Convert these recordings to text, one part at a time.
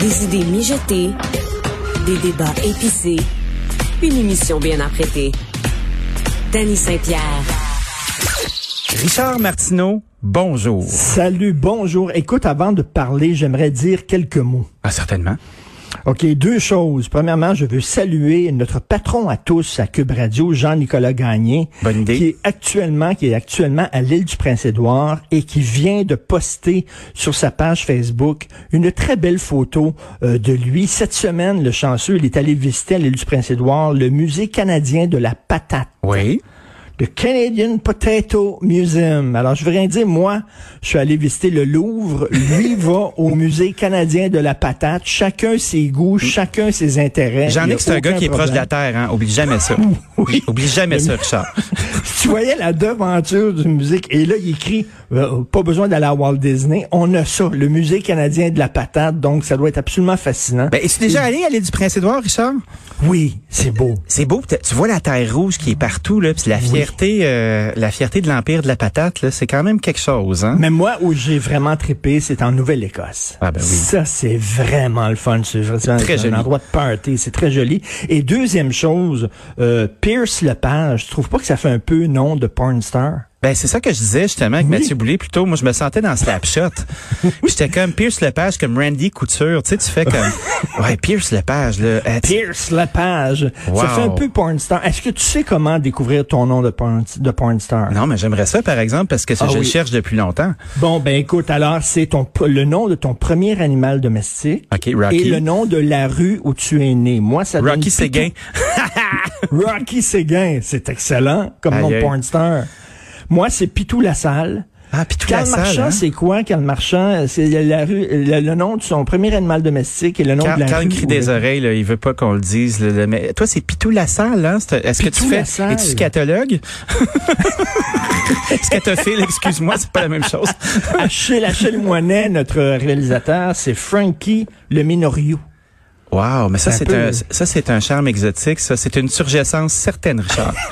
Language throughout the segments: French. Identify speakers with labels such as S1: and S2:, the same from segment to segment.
S1: Des idées mijotées, des débats épicés, une émission bien apprêtée. Danny Saint-Pierre.
S2: Richard Martineau, bonjour.
S3: Salut, bonjour. Écoute, avant de parler, j'aimerais dire quelques mots.
S2: Ah, certainement.
S3: OK, deux choses. Premièrement, je veux saluer notre patron à tous à Cube Radio, Jean-Nicolas Gagné,
S2: Bonne idée.
S3: qui est actuellement qui est actuellement à l'île du Prince-Édouard et qui vient de poster sur sa page Facebook une très belle photo euh, de lui. Cette semaine, le chanceux, il est allé visiter à l'île du Prince-Édouard le musée canadien de la patate.
S2: Oui.
S3: Le Canadian Potato Museum. Alors, je veux rien dire, moi, je suis allé visiter le Louvre. Lui va au musée canadien de la patate. Chacun ses goûts, chacun ses intérêts.
S2: J'en ai que c'est un gars qui est proche de la. Terre, hein. Oublie jamais ça.
S3: Oui.
S2: Oublie jamais ça, Richard.
S3: tu voyais la devanture du musique et là, il écrit, euh, pas besoin d'aller à Walt Disney. On a ça, le musée canadien de la patate. Donc, ça doit être absolument fascinant.
S2: Ben, es-tu déjà allé à l'île du Prince-Édouard, Richard?
S3: oui, c'est beau.
S2: C'est beau. Tu vois la terre rouge qui est partout, là, puis la fierté, euh, la fierté de l'Empire de la patate, là, c'est quand même quelque chose, hein?
S3: Mais moi, où j'ai vraiment trippé, c'est en Nouvelle-Écosse.
S2: Ah ben oui.
S3: Ça, c'est vraiment le fun. C'est vraiment
S2: Très joli.
S3: un endroit de party. C'est très joli. Et deuxième chose, euh, Pierce Lepage, tu trouves pas que ça fait un peu nom de porn star?
S2: Ben, c'est ça que je disais justement avec Mathieu Boulay plus tôt. Moi, je me sentais dans Slapshot. J'étais comme Pierce Lepage, comme Randy Couture. Tu sais, tu fais comme... Ouais, Pierce Lepage, là. euh,
S3: Pierce Lepage.
S2: Wow.
S3: Ça fait un peu porn star. Est-ce que tu sais comment découvrir ton nom de porn, de porn star?
S2: Non, mais j'aimerais ça, par exemple, parce que ça,
S3: Ah
S2: je le
S3: oui.
S2: cherche depuis longtemps.
S3: Bon, ben écoute, alors c'est ton le nom de ton premier animal domestique
S2: OK, Rocky.
S3: et le nom de la rue où tu es né. Moi, ça
S2: Rocky Séguin.
S3: Rocky Séguin, c'est excellent comme nom de
S2: aïe.
S3: Moi, c'est Pitou Lassalle.
S2: Ah, puis tout
S3: Carl
S2: la salle,
S3: Marchand,
S2: hein?
S3: c'est quoi, Carl Marchand? C'est la rue, le, le nom de son premier animal domestique et le nom
S2: Quand,
S3: de la
S2: quand
S3: rue.
S2: il crie des oreilles, là, il veut pas qu'on le dise. là, mais toi, c'est Pitou Lassalle, hein? Est-ce que tu
S3: Pitou
S2: fais...
S3: Lassalle.
S2: Es-tu scatologue? Scatophile, excuse-moi, c'est pas la même chose?
S3: Achille, Achille Moinet, notre réalisateur, c'est Frankie le Minorio.
S2: Wow, mais ça,
S3: C'est un
S2: c'est
S3: peu-
S2: un, ça, c'est un charme exotique. Ça, c'est une surgescence certaine, Richard.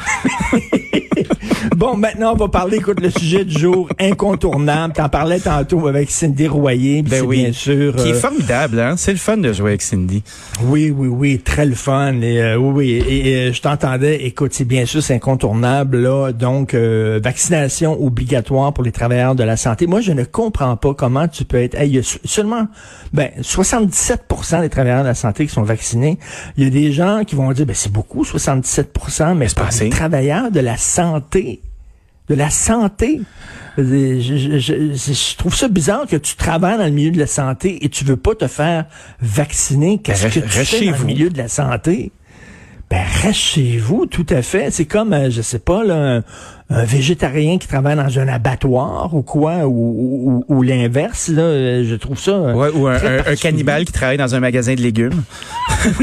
S3: Bon, maintenant, on va parler, écoute, le sujet du jour incontournable. T'en parlais tantôt avec Cindy Royer, puis
S2: Ben
S3: c'est
S2: oui.
S3: bien sûr.
S2: Qui est
S3: euh,
S2: formidable, hein? C'est le fun de jouer avec Cindy.
S3: Oui, oui, oui, très le fun. Et, euh, oui, oui, et, et, euh, je t'entendais. Écoute, c'est bien sûr, c'est incontournable. Là, donc, euh, vaccination obligatoire pour les travailleurs de la santé. Moi, je ne comprends pas comment tu peux être. Hey, il y a seulement, ben, 77% des travailleurs de la santé qui sont vaccinés. Il y a des gens qui vont dire, ben, c'est beaucoup, 77%, mais
S2: c'est pas
S3: les travailleurs de la santé, de la santé. Je, je- je- je- je trouve ça bizarre que tu travailles dans le milieu de la santé et tu veux pas te faire vacciner. Qu'est-ce
S2: Ben,
S3: que
S2: reste-
S3: tu fais dans le
S2: vous.
S3: milieu de la santé? Ben, reste chez vous, tout à fait. C'est comme, euh, je sais pas, là, un, un végétarien qui travaille dans un abattoir ou quoi, ou, ou- ou- ou l'inverse, là, euh, je trouve ça... euh,
S2: Ouais, ou un, cannibale qui travaille dans un magasin de légumes.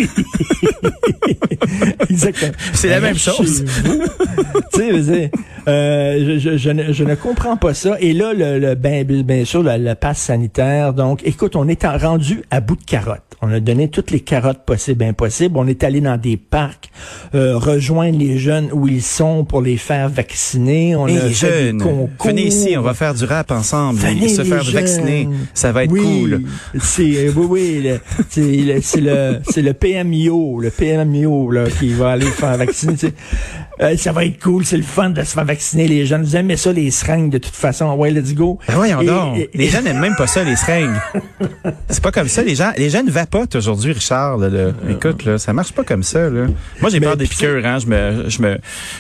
S3: Exactement.
S2: C'est la
S3: Ben,
S2: même chose.
S3: tu sais, euh, je, je- je ne, je ne comprends pas ça. Et là, le, le- ben, bien sûr, le, le pass sanitaire. Donc, écoute, on est en- rendu à bout de carottes. On a donné toutes les carottes possibles et impossibles. On est allé dans des parcs, euh, rejoindre les jeunes où ils sont pour les faire vacciner. On
S2: Hey,
S3: a fait des concours.
S2: venez ici, on va faire du rap ensemble
S3: Venez,
S2: se faire
S3: jeunes.
S2: vacciner. Ça va être
S3: oui,
S2: cool.
S3: C'est oui oui, le- c'est le c'est le le PMIO, le PMIO là qui va aller faire vacciner. Euh, ça va être cool, c'est le fun de se faire vacciner. Les jeunes, vous aimez ça, les seringues, de toute façon. Ouais, let's go.
S2: Ben voyons
S3: Et-
S2: donc.
S3: et-
S2: les gens n'aiment même pas ça, les seringues. c'est pas comme ça. Les gens, les jeunes vapotent aujourd'hui, Richard. là, là. Écoute, là, ça marche pas comme ça. Là. Moi, j'ai
S3: Mais
S2: peur des piqûres. Hein. Je me, je me,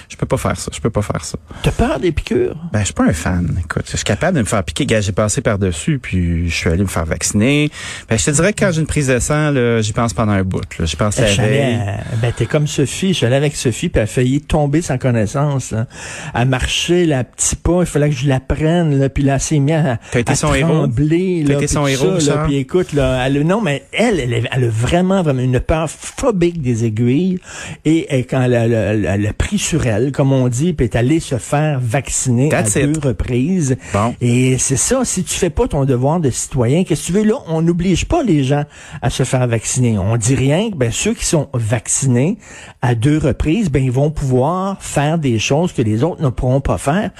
S2: je peux pas faire ça. Je peux pas faire ça.
S3: T'as peur des piqûres?
S2: Ben, je suis pas un fan. Écoute, je suis capable de me faire piquer. J'ai passé par-dessus, puis je suis allé me faire vacciner. Ben, je te dirais que quand j'ai une prise de sang, j'y pense pendant un bout. J'y pense la veille.
S3: à- ben, t'es comme Sophie. Je suis allé avec Sophie, puis elle a failli tomber sans connaissance. là. Elle marchait, la petit pas, il fallait que je la prenne, là, puis là, elle s'est mise à,
S2: T'as été
S3: à
S2: son héros?
S3: trembler,
S2: T'as
S3: là,
S2: été son héros,
S3: ça, là? Puis écoute, là, elle, non, mais elle, elle, elle a vraiment, vraiment une peur phobique des aiguilles. Et, et quand elle, a- elle a- elle a pris sur elle, comme on dit, puis est allée se faire vacciner
S2: That's
S3: à
S2: it.
S3: deux reprises.
S2: Bon.
S3: Et c'est ça, si tu fais pas ton devoir de citoyen, qu'est-ce que tu veux là? On n'oblige pas les gens à se faire vacciner. On dit rien que ben, ceux qui sont vaccinés à deux reprises, ben, ils vont pouvoir faire des choses que les autres ne pourront pas faire.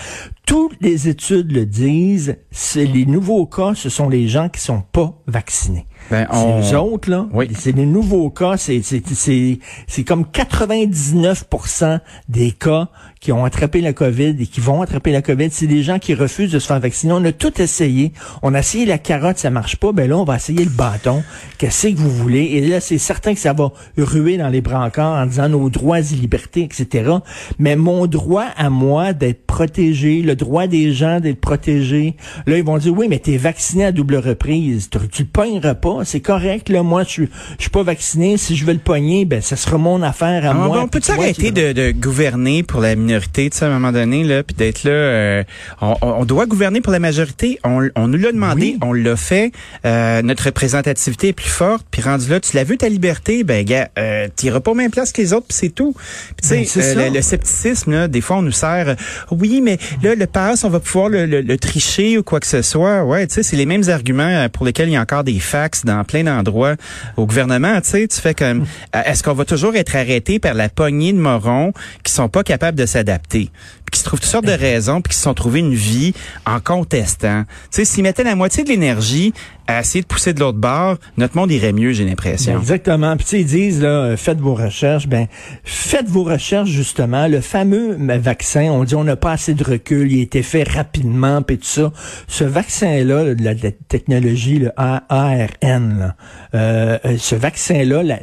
S3: Toutes les études le disent, c'est les nouveaux cas, ce sont les gens qui sont pas vaccinés.
S2: Ben,
S3: C'est
S2: on-
S3: les autres, là.
S2: Oui.
S3: C'est les nouveaux cas, c'est, c'est, c'est, c'est comme 99% des cas qui ont attrapé la COVID et qui vont attraper la COVID. C'est des gens qui refusent de se faire vacciner. On a tout essayé. On a essayé la carotte, ça marche pas. Ben là, on va essayer le bâton. Qu'est-ce que vous voulez? Et là, c'est certain que ça va ruer dans les brancards en disant nos droits et libertés, etc. Mais mon droit à moi d'être protégé, le droit des gens d'être protégés, là, ils vont dire, oui, mais t'es vacciné à double reprise. Tu, tu le pogneras pas. C'est correct, là. Moi, je suis, je suis pas vacciné. Si je veux le pogner, ben, ça sera mon affaire à
S2: Ah,
S3: moi.
S2: bon, on peut
S3: Puis toi,
S2: arrêter
S3: tu-
S2: de, de gouverner pour la minorité, tu sais, à un moment donné, là, puis d'être là. euh, on, on doit gouverner pour la majorité. On, on nous l'a demandé,
S3: Oui.
S2: on l'a fait. Euh, notre représentativité est plus forte. Puis rendu là, tu l'as vu ta liberté, ben gars, euh, t'iras pas aux mêmes places que les autres, puis c'est tout. Puis tu sais,
S3: Ben,
S2: euh, le scepticisme, là, des fois, on nous sert. euh, oui, mais là, le pass, on va pouvoir le, le- le tricher ou quoi que ce soit. Ouais, tu sais, c'est les mêmes arguments euh, pour lesquels il y a encore des fax dans plein d'endroits au gouvernement. Tu sais, tu fais comme, euh, est-ce qu'on va toujours être arrêté par la poignée de morons qui sont pas capables de s'adapter, qui se trouvent toutes sortes de raisons, puis qui se sont trouvés une vie en contestant. Tu sais, s'ils mettaient la moitié de l'énergie à essayer de pousser de l'autre bord, notre monde irait mieux, j'ai
S3: Ben,
S2: l'impression.
S3: exactement. Puis ils disent là, euh, faites vos recherches. Ben, faites vos recherches justement. Le fameux euh, vaccin, on dit on n'a pas assez de recul, il a été fait rapidement, puis tout ça. Ce vaccin-là, de la, technologie, le ARN, euh, euh, ce vaccin-là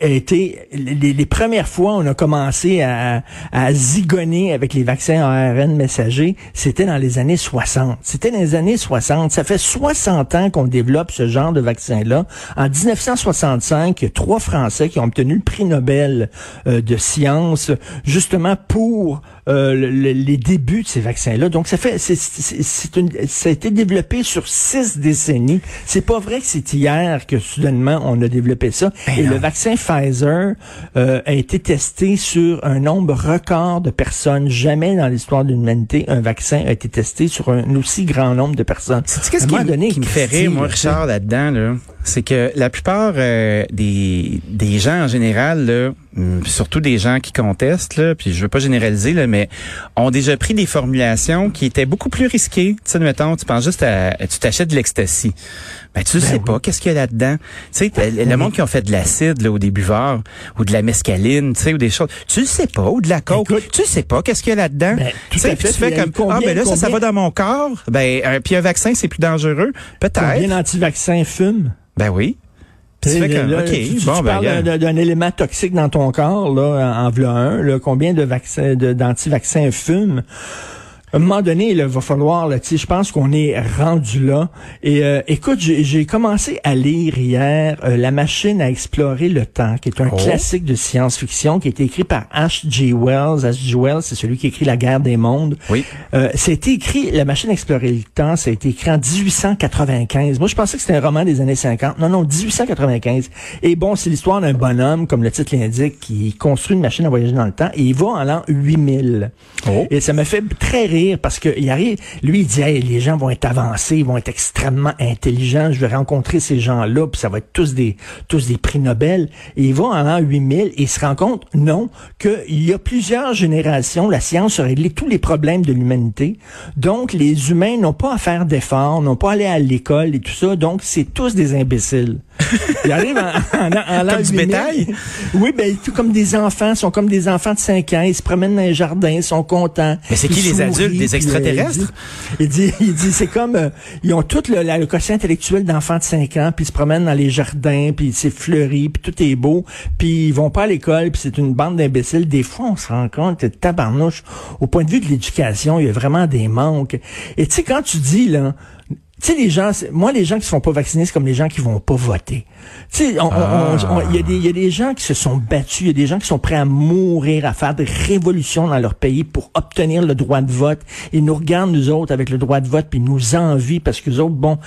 S3: a été les, premières fois on a commencé à, zigonner avec les vaccins ARN messagers, c'était dans les années 60. C'était dans les années 60. Ça fait 60 ans qu'on développe ce genre de vaccin-là. En 1965, il y a trois Français qui ont obtenu le prix Nobel euh, de sciences justement pour euh, le- le- les débuts de ces vaccins-là. Donc ça fait, c'est, c'est- c'est une, ça a été développé sur six décennies. C'est pas vrai que c'est hier que soudainement on a développé ça. Et le vaccin Pfizer euh, a été testé sur un nombre record de personnes. Jamais dans l'histoire de l'humanité un vaccin a été testé sur un aussi grand nombre de personnes.
S2: Qu'est-ce
S3: À un
S2: qui,
S3: donné,
S2: qui me fait rire, moi. Richard, là-dedans, là, c'est que la plupart euh, des, des gens en général, là, surtout des gens qui contestent, là, puis je veux pas généraliser, là, mais ont déjà pris des formulations qui étaient beaucoup plus risquées. Tu sais, mettons, tu penses juste à, tu t'achètes de l'ecstasy. Ben, tu sais pas qu'est-ce qu'il y a là-dedans? Tu sais, le monde qui ont fait de l'acide, là, au début buveurs, ou de la mescaline, tu sais, ou des choses. Tu le sais pas, ou de la coke.
S3: Écoute.
S2: tu sais pas qu'est-ce qu'il y a là-dedans.
S3: Ben,
S2: tu sais, puis tu fais comme,
S3: combien-
S2: ah, ben là, ça, ça va dans mon corps? Ben, un, puis un vaccin, c'est plus dangereux. Peut-être.
S3: Combien d'anti-vaccins fument?
S2: Ben oui. Comme,
S3: Là, tu,
S2: bon,
S3: tu
S2: ben,
S3: parles d'un- élément toxique dans ton corps, là, en, en v'là un, là, combien de vaccins, d'anti-vaccins fument? À un moment donné, il va falloir, là, je pense qu'on est rendu là. Et euh, écoute, j'ai commencé à lire hier euh, La machine à explorer le temps, qui est un
S2: Oh.
S3: classique de science-fiction, qui a été écrit par H.G. Wells. H.G. Wells, c'est celui qui écrit La guerre des mondes.
S2: Oui.
S3: Euh, été écrit, La machine à explorer le temps, ça a été écrit en 1895. Moi, je pensais que c'était un roman des années 50. Non, non, 1895. Et bon, c'est l'histoire d'un bonhomme, comme le titre l'indique, qui construit une machine à voyager dans le temps et il va en l'an 8000.
S2: Oh.
S3: Et ça me fait très rire parce que il arrive, lui, il dit, Hey, les gens vont être avancés, ils vont être extrêmement intelligents, je vais rencontrer ces gens-là, puis ça va être tous des, tous des prix Nobel. Et il va en l'an 8000 et il se rend compte, non, qu'il y a plusieurs générations, la science a réglé tous les problèmes de l'humanité. Donc, les humains n'ont pas à faire d'efforts, n'ont pas à aller à l'école et tout ça. Donc, c'est tous des imbéciles. Ils arrivent en, en, en
S2: Comme du
S3: 8000.
S2: bétail?
S3: Oui, ben tout comme des enfants, sont comme des enfants de 5 ans, ils se promènent dans les jardins, ils sont contents.
S2: Mais c'est qui les
S3: sourient,
S2: des
S3: euh,
S2: extraterrestres?
S3: il dit, il dit, c'est comme euh, ils ont tout le, la- le quotient intellectuel d'enfants de 5 ans, puis ils se promènent dans les jardins, puis c'est fleuri, puis tout est beau, puis ils vont pas à l'école, puis c'est une bande d'imbéciles. Des fois, on se rend compte que tabarnouche, au point de vue de l'éducation, il y a vraiment des manques. Et tu sais, quand tu dis, là, tu sais, les gens, moi, les gens qui se font pas vacciner, c'est comme les gens qui vont pas voter. Tu sais, il y, a des- il y a des gens qui se sont battus, il y a des gens qui sont prêts à mourir, à faire des révolutions dans leur pays pour obtenir le droit de vote. Ils nous regardent, nous autres, avec le droit de vote, puis ils nous envient parce que nous autres, bon,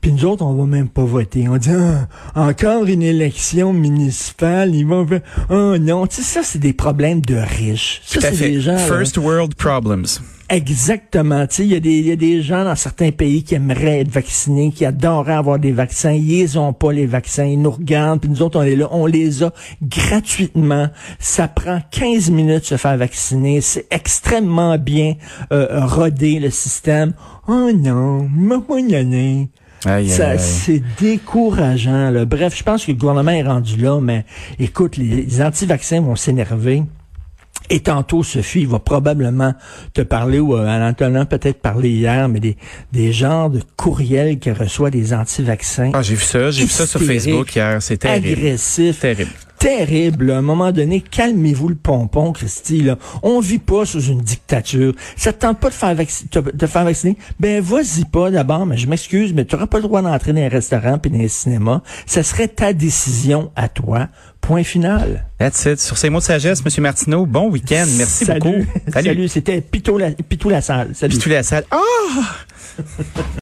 S3: puis nous autres, on va même pas voter. On dit, ah, encore une élection municipale, ils vont faire, oh non. Tu sais, ça, c'est des problèmes de riches. Ça, c'est des gens, là,
S2: First world problems.
S3: Exactement. Tu sais, il y, a des- il y a des gens dans certains pays qui aimeraient être vaccinés, qui adoreraient avoir des vaccins. Ils ont pas les vaccins. Ils nous regardent, puis nous autres, on est là. On les a gratuitement. Ça prend 15 minutes de se faire vacciner. C'est extrêmement bien euh, rodé, le système. Oh non, m'a.
S2: Aïe,
S3: Ça,
S2: aïe.
S3: c'est décourageant. Là. Bref, je pense que le gouvernement est rendu là, mais écoute, les, les anti-vaccins vont s'énerver. Et tantôt, Sophie va probablement te parler, ou euh, Alain Antonin peut-être parler hier, mais des, des genres de courriels qu'elle reçoit des anti-vaccins.
S2: Ah, j'ai vu ça, j'ai vu ça sur Facebook hier. C'est terrible.
S3: agressifs,
S2: Terrible.
S3: Terrible. À un moment donné, calmez-vous le pompon, Christy. Là. On vit pas sous une dictature. Ça te tente pas de faire, te faire vacciner? Ben, vas-y pas d'abord, mais je m'excuse, mais tu n'auras pas le droit d'entrer dans les restaurants puis dans les cinémas. Ça serait ta décision à toi. Point final.
S2: That's it. Sur ces mots de sagesse, Monsieur Martineau, bon week-end. Merci
S3: Salut.
S2: beaucoup.
S3: Salut. C'était Pitou la, Pitou la salle. Salut.
S2: Puis tous les salles. Ah!